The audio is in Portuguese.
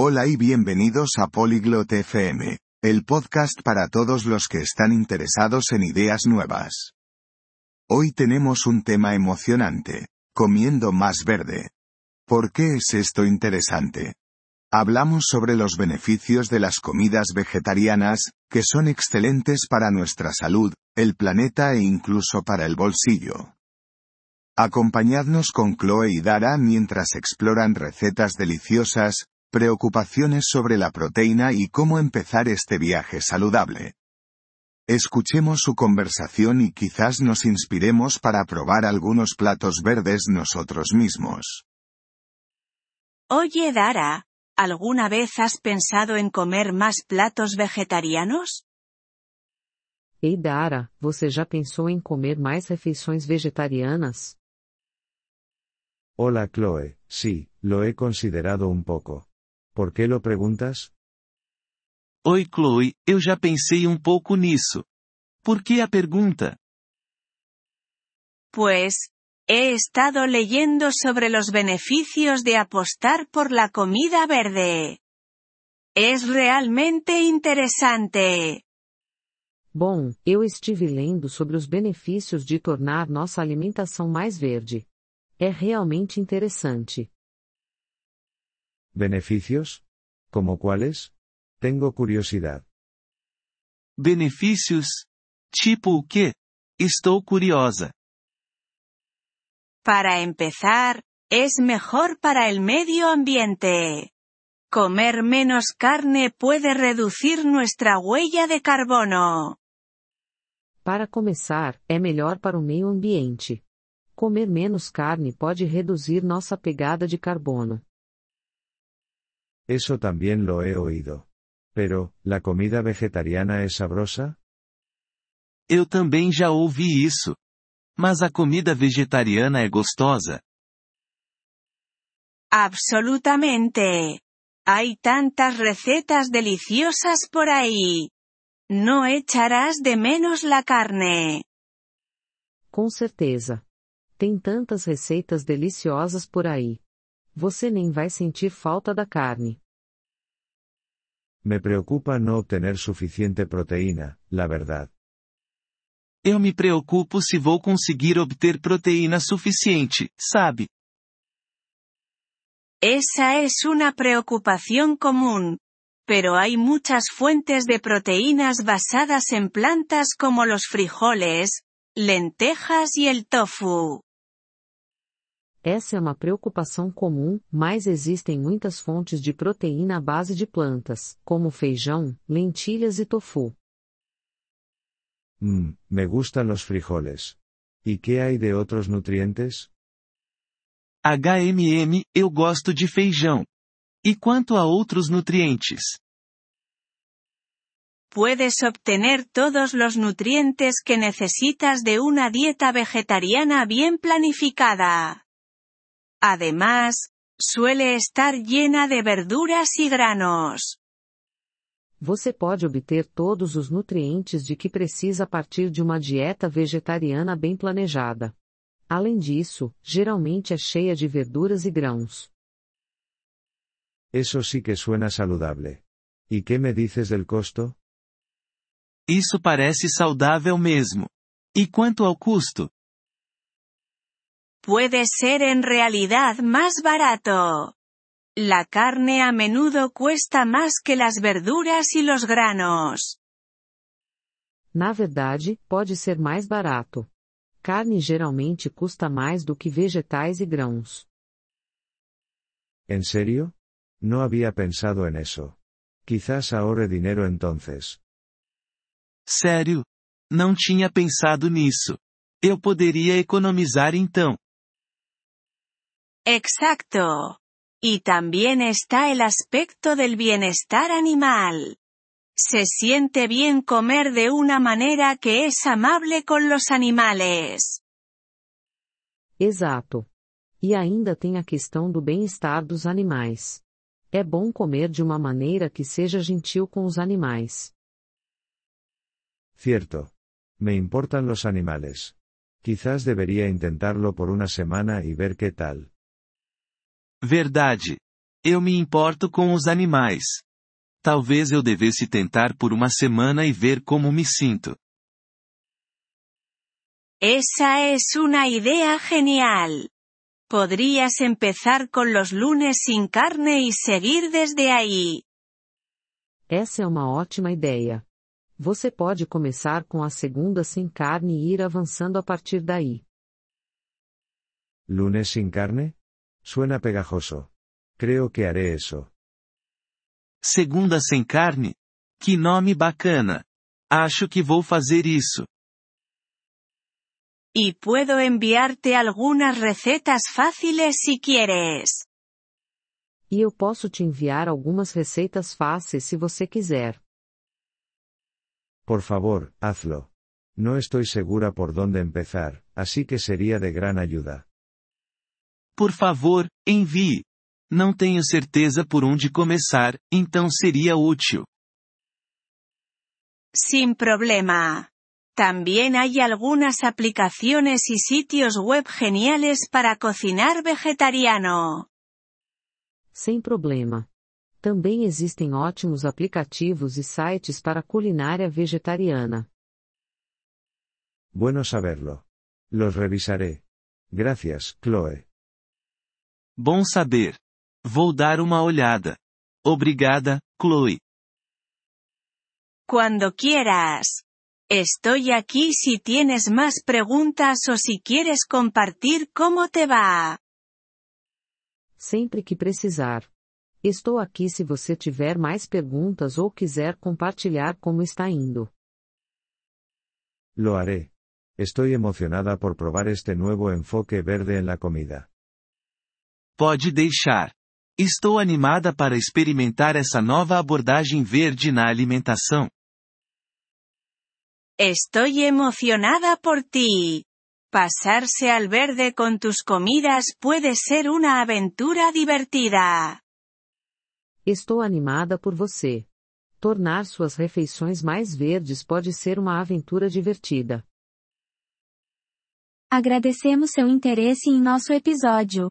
Hola y bienvenidos a Polyglot FM, el podcast para todos los que están interesados en ideas nuevas. Hoy tenemos un tema emocionante, comiendo más verde. ¿Por qué es esto interesante? Hablamos sobre los beneficios de las comidas vegetarianas, que son excelentes para nuestra salud, el planeta e incluso para el bolsillo. Acompañadnos con Chloe y Dara mientras exploran recetas deliciosas, preocupaciones sobre la proteína y cómo empezar este viaje saludable. Escuchemos su conversación y quizás nos inspiremos para probar algunos platos verdes nosotros mismos. Oye Dara, ¿alguna vez has pensado en comer más platos vegetarianos? Ei Dara, você já pensou em comer mais refeições vegetarianas? Hola Chloe, sí, lo he considerado un poco. ¿Por qué lo preguntas? Oi Chloe, eu já pensei um pouco nisso. Por que a pergunta? Pues, he estado leyendo sobre los beneficios de apostar por la comida verde. Es realmente interesante. Bom, eu estive lendo sobre os benefícios de tornar nossa alimentação mais verde. É realmente interessante. ¿Beneficios? ¿Como cuáles? Tengo curiosidad. Benefícios? Tipo o quê? Estou curiosa. Para empezar, es mejor para el medio ambiente. Comer menos carne puede reducir nuestra huella de carbono. Para começar, é melhor para o meio ambiente. Comer menos carne pode reduzir nossa pegada de carbono. Eso también lo he oído. Pero, ¿la comida vegetariana es sabrosa? Eu também já ouvi isso. Mas a comida vegetariana é gostosa? Absolutamente. Hay tantas recetas deliciosas por ahí. No echarás de menos la carne. Com certeza. Tem tantas receitas deliciosas por aí. Você nem vai sentir falta da carne. Me preocupa no obtener suficiente proteína, la verdad. Eu me preocupo se vou conseguir obter proteína suficiente, sabe? Esa es una preocupación común. Pero hay muchas fuentes de proteínas basadas en plantas como los frijoles, lentejas y el tofu. Essa é uma preocupação comum, mas existem muitas fontes de proteína à base de plantas, como feijão, lentilhas e tofu. Mmm, me gustan los frijoles. ¿Y qué hay de otros nutrientes? HMM, eu gosto de feijão. E quanto a outros nutrientes? Puedes obtener todos los nutrientes que necesitas de una dieta vegetariana bien planificada. Además, suele estar llena de verduras y granos. Você pode obter todos os nutrientes de que precisa a partir de uma dieta vegetariana bem planejada. Além disso, geralmente é cheia de verduras e grãos. Eso sí que suena saludable. ¿Y qué me dices del costo? Isso parece saudável mesmo. E quanto ao custo? Puede ser en realidad más barato. La carne a menudo cuesta más que las verduras y los granos. Na verdade, pode ser mais barato. Carne geralmente custa mais do que vegetais e grãos. ¿En serio? No había pensado en eso. Quizás ahorre dinero entonces. Sério? Não tinha pensado nisso. Eu poderia economizar então. Exacto. Y también está el aspecto del bienestar animal. Se siente bien comer de una manera que es amable con los animales. Exato. E ainda tem a questão do bem-estar dos animais. É bom comer de uma maneira que seja gentil com os animais. Cierto. Me importan los animales. Quizás debería intentarlo por una semana y ver qué tal. Verdade. Eu me importo com os animais. Talvez eu devesse tentar por uma semana e ver como me sinto. Esa es una idea genial. Podrías empezar con los lunes sin carne y seguir desde ahí. Essa é uma ótima ideia. Você pode começar com a segunda sem carne e ir avançando a partir daí. ¿Lunes sin carne? Suena pegajoso. Creo que haré eso. Segunda sem carne? Que nome bacana! Acho que vou fazer isso. Y puedo enviarte algunas recetas fáciles si quieres. E eu posso te enviar algumas receitas fáceis se você quiser. Por favor, hazlo. No estoy segura por dónde empezar, así que sería de gran ayuda. Por favor, envie. Não tenho certeza por onde começar, então seria útil. Sin problema. También hay algunas aplicaciones y sitios web geniales para cocinar vegetariano. Sem problema. Também existem ótimos aplicativos e sites para culinária vegetariana. Bueno saberlo. Los revisaré. Gracias, Chloe. Bom saber. Vou dar uma olhada. Obrigada, Chloe. Cuando quieras. Estoy aquí si tienes más preguntas o si quieres compartir cómo te va. Sempre que precisar. Estou aqui se você tiver mais perguntas ou quiser compartilhar como está indo. Lo haré. Estoy emocionada por probar este nuevo enfoque verde en la comida. Pode deixar. Estou animada para experimentar essa nova abordagem verde na alimentação. Estoy emocionada por ti. Pasarse al verde con tus comidas puede ser una aventura divertida. Estou animada por você. Tornar suas refeições mais verdes pode ser uma aventura divertida. Agradecemos seu interesse em nosso episódio.